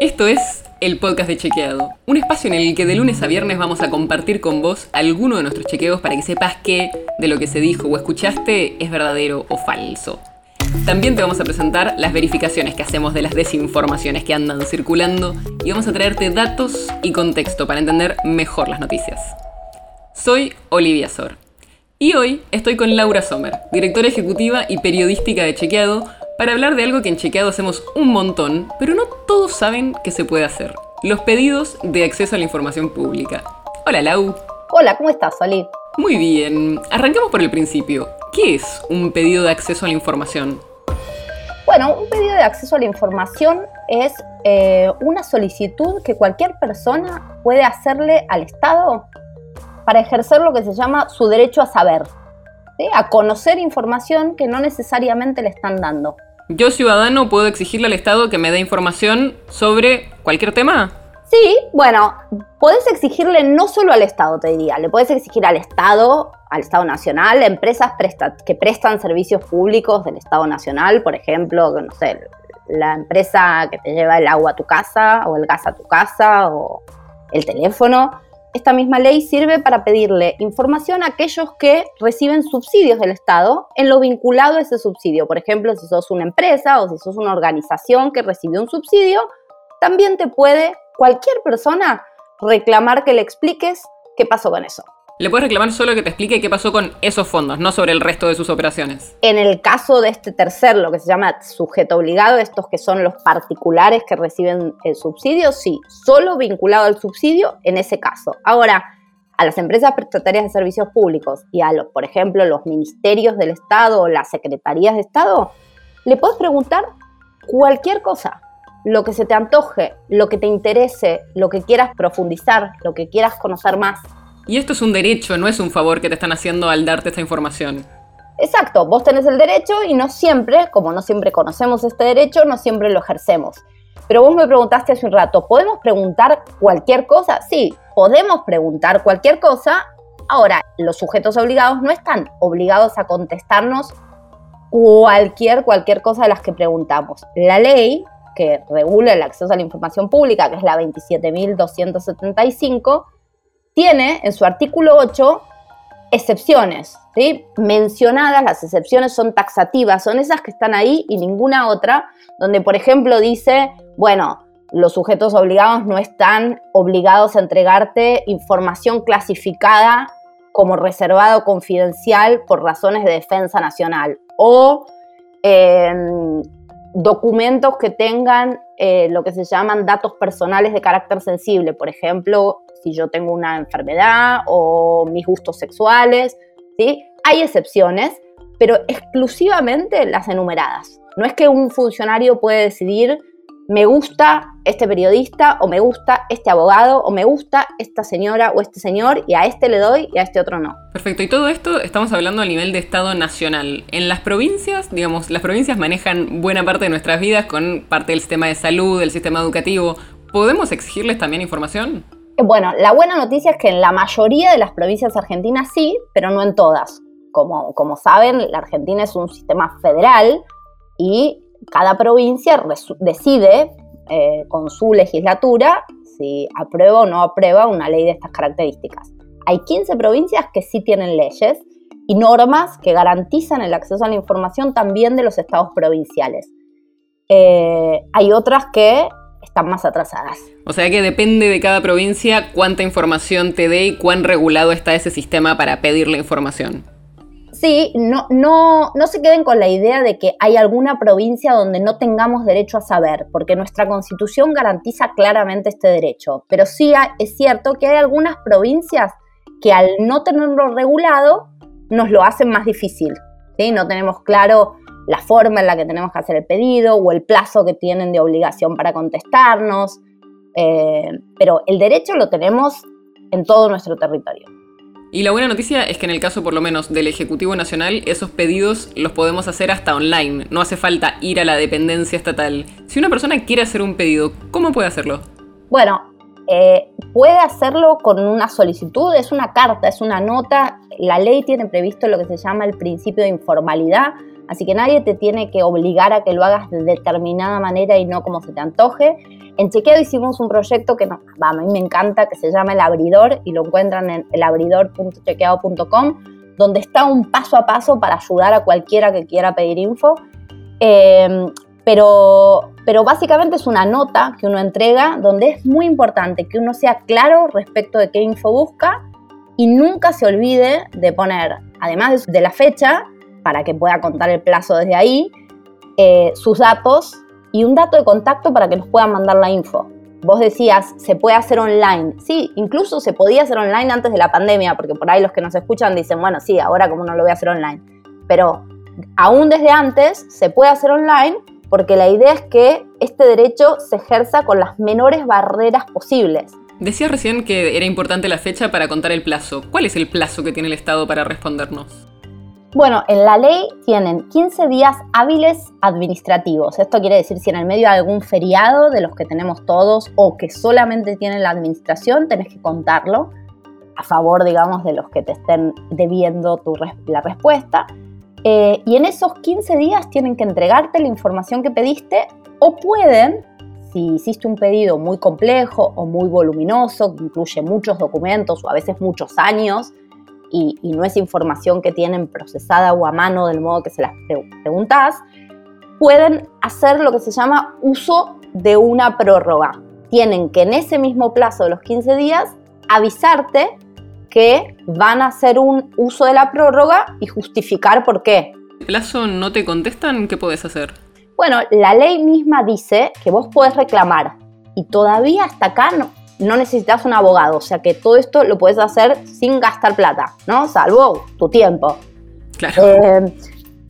Esto es el podcast de Chequeado, un espacio en el que de lunes a viernes vamos a compartir con vos alguno de nuestros chequeos para que sepas que de lo que se dijo o escuchaste es verdadero o falso. También te vamos a presentar las verificaciones que hacemos de las desinformaciones que andan circulando y vamos a traerte datos y contexto para entender mejor las noticias. Soy Olivia Sor y hoy estoy con Laura Sommer, directora ejecutiva y periodística de Chequeado, para hablar de algo que en Chequeado hacemos un montón, pero no todos saben que se puede hacer. Los pedidos de acceso a la información pública. Hola Lau. Hola, ¿cómo estás, Oli? Muy bien. Arranquemos por el principio. ¿Qué es un pedido de acceso a la información? Bueno, un pedido de acceso a la información es eh, una solicitud que cualquier persona puede hacerle al Estado para ejercer lo que se llama su derecho a saber, a conocer información que no necesariamente le están dando. ¿Yo, ciudadano, puedo exigirle al Estado que me dé información sobre cualquier tema? Sí, bueno, podés exigirle no solo al Estado, te diría, le podés exigir al Estado, al Estado Nacional, empresas que prestan servicios públicos del Estado Nacional, por ejemplo, no sé, la empresa que te lleva el agua a tu casa, o el gas a tu casa, o el teléfono esta misma ley sirve para pedirle información a aquellos que reciben subsidios del Estado en lo vinculado a ese subsidio. Por ejemplo, si sos una empresa o si sos una organización que recibió un subsidio, también te puede cualquier persona reclamar que le expliques qué pasó con eso. Le puedes reclamar solo que te explique qué pasó con esos fondos, no sobre el resto de sus operaciones. En el caso de este tercer, lo que se llama sujeto obligado, estos que son los particulares que reciben el subsidio, sí, solo vinculado al subsidio en ese caso. Ahora, a las empresas prestatarias de servicios públicos y a, los, por ejemplo, los ministerios del Estado o las secretarías de Estado, le puedes preguntar cualquier cosa, lo que se te antoje, lo que te interese, lo que quieras profundizar, lo que quieras conocer más. Y esto es un derecho, no es un favor que te están haciendo al darte esta información. Exacto, vos tenés el derecho y no siempre, como no siempre conocemos este derecho, no siempre lo ejercemos. Pero vos me preguntaste hace un rato, ¿podemos preguntar cualquier cosa? Sí, podemos preguntar cualquier cosa. Ahora, los sujetos obligados no están obligados a contestarnos cualquier, cualquier cosa de las que preguntamos. La ley que regula el acceso a la información pública, que es la 27.275, tiene en su artículo 8 excepciones, ¿sí? mencionadas, las excepciones son taxativas, son esas que están ahí y ninguna otra, donde por ejemplo dice, bueno, los sujetos obligados no están obligados a entregarte información clasificada como reservado confidencial por razones de defensa nacional o em, documentos que tengan eh, lo que se llaman datos personales de carácter sensible, por ejemplo, si yo tengo una enfermedad o mis gustos sexuales, ¿sí? Hay excepciones, pero exclusivamente las enumeradas. No es que un funcionario puede decidir me gusta este periodista o me gusta este abogado o me gusta esta señora o este señor y a este le doy y a este otro no. Perfecto, y todo esto estamos hablando a nivel de Estado nacional. En las provincias, digamos, las provincias manejan buena parte de nuestras vidas con parte del sistema de salud, del sistema educativo. ¿Podemos exigirles también información? Bueno, la buena noticia es que en la mayoría de las provincias argentinas sí, pero no en todas. Como, como saben, la Argentina es un sistema federal y cada provincia decide eh, con su legislatura si aprueba o no aprueba una ley de estas características. Hay 15 provincias que sí tienen leyes y normas que garantizan el acceso a la información también de los estados provinciales. Eh, hay otras que están más atrasadas. O sea que depende de cada provincia cuánta información te dé y cuán regulado está ese sistema para pedir la información. Sí, no, no, no se queden con la idea de que hay alguna provincia donde no tengamos derecho a saber, porque nuestra constitución garantiza claramente este derecho. Pero sí es cierto que hay algunas provincias que al no tenerlo regulado nos lo hacen más difícil. No tenemos claro la forma en la que tenemos que hacer el pedido o el plazo que tienen de obligación para contestarnos, eh, pero el derecho lo tenemos en todo nuestro territorio. Y la buena noticia es que en el caso por lo menos del Ejecutivo Nacional, esos pedidos los podemos hacer hasta online, no hace falta ir a la dependencia estatal. Si una persona quiere hacer un pedido, ¿cómo puede hacerlo? Bueno, eh, puede hacerlo con una solicitud, es una carta, es una nota. La ley tiene previsto lo que se llama el principio de informalidad, Así que nadie te tiene que obligar a que lo hagas de determinada manera y no como se te antoje. En Chequeado hicimos un proyecto que a mí me encanta, que se llama El Abridor y lo encuentran en elabridor.chequeado.com, donde está un paso a paso para ayudar a cualquiera que quiera pedir info. Eh, pero, pero básicamente es una nota que uno entrega donde es muy importante que uno sea claro respecto de qué info busca y nunca se olvide de poner, además de la fecha, para que pueda contar el plazo desde ahí, eh, sus datos y un dato de contacto para que nos puedan mandar la info. Vos decías, se puede hacer online. Sí, incluso se podía hacer online antes de la pandemia, porque por ahí los que nos escuchan dicen, bueno, sí, ahora como no lo voy a hacer online. Pero aún desde antes se puede hacer online porque la idea es que este derecho se ejerza con las menores barreras posibles. Decías recién que era importante la fecha para contar el plazo. ¿Cuál es el plazo que tiene el Estado para respondernos? Bueno, en la ley tienen 15 días hábiles administrativos. Esto quiere decir si en el medio de algún feriado de los que tenemos todos o que solamente tiene la administración, tenés que contarlo a favor, digamos, de los que te estén debiendo tu, la respuesta. Eh, y en esos 15 días tienen que entregarte la información que pediste o pueden, si hiciste un pedido muy complejo o muy voluminoso, que incluye muchos documentos o a veces muchos años, y, no es información que tienen procesada o a mano del modo que se las preguntas, pueden hacer lo que se llama uso de una prórroga. Tienen que en ese mismo plazo de los 15 días avisarte que van a hacer un uso de la prórroga y justificar por qué. ¿El plazo no te contestan? ¿Qué puedes hacer? Bueno, la ley misma dice que vos podés reclamar y todavía hasta acá no, no necesitas un abogado, o sea que todo esto lo puedes hacer sin gastar plata, ¿no? Salvo tu tiempo. Claro. Eh,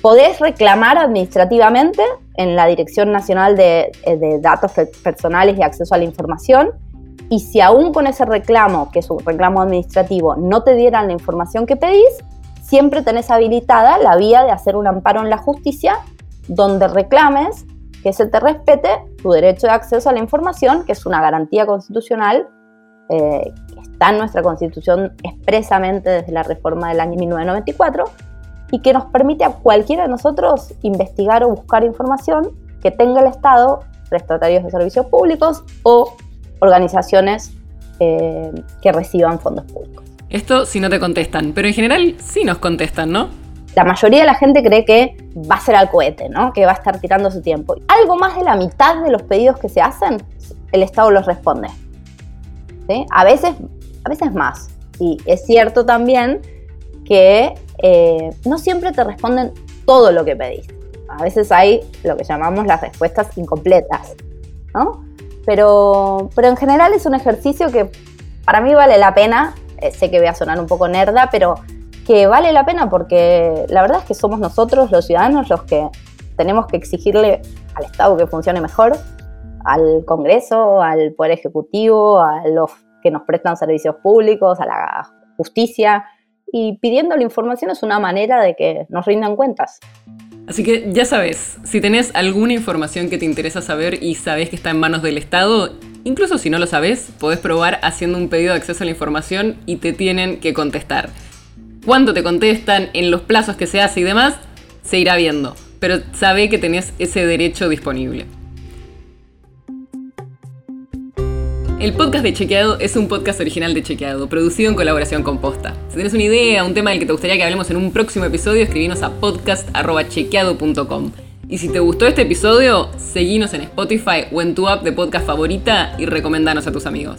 podés reclamar administrativamente en la Dirección Nacional de, eh, de Datos Personales y Acceso a la Información y si aún con ese reclamo, que es un reclamo administrativo, no te dieran la información que pedís, siempre tenés habilitada la vía de hacer un amparo en la justicia donde reclames que se te respete tu derecho de acceso a la información, que es una garantía constitucional eh, que está en nuestra constitución expresamente desde la reforma del año 1994 y que nos permite a cualquiera de nosotros investigar o buscar información que tenga el Estado, prestatarios de servicios públicos o organizaciones eh, que reciban fondos públicos. Esto si no te contestan, pero en general sí nos contestan, ¿no? La mayoría de la gente cree que va a ser al cohete, ¿no? Que va a estar tirando su tiempo. Algo más de la mitad de los pedidos que se hacen, el Estado los responde. A, veces, a veces más. Y es cierto también que eh, no siempre te responden todo lo que pedís. A veces hay lo que llamamos las respuestas incompletas, ¿no? Pero, pero en general es un ejercicio que para mí vale la pena. Eh, sé que voy a sonar un poco nerda, pero que vale la pena porque la verdad es que somos nosotros, los ciudadanos, los que tenemos que exigirle al Estado que funcione mejor, al Congreso, al Poder Ejecutivo, a los que nos prestan servicios públicos, a la justicia. Y pidiendo la información es una manera de que nos rindan cuentas. Así que ya sabes, si tenés alguna información que te interesa saber y sabes que está en manos del Estado, incluso si no lo sabes, podés probar haciendo un pedido de acceso a la información y te tienen que contestar. Cuánto te contestan, en los plazos que se hace y demás, se irá viendo. Pero sabe que tenés ese derecho disponible. El podcast de Chequeado es un podcast original de Chequeado, producido en colaboración con Posta. Si tienes una idea, un tema del que te gustaría que hablemos en un próximo episodio, escribinos a podcast.chequeado.com. Y si te gustó este episodio, seguinos en Spotify o en tu app de podcast favorita y recomendanos a tus amigos.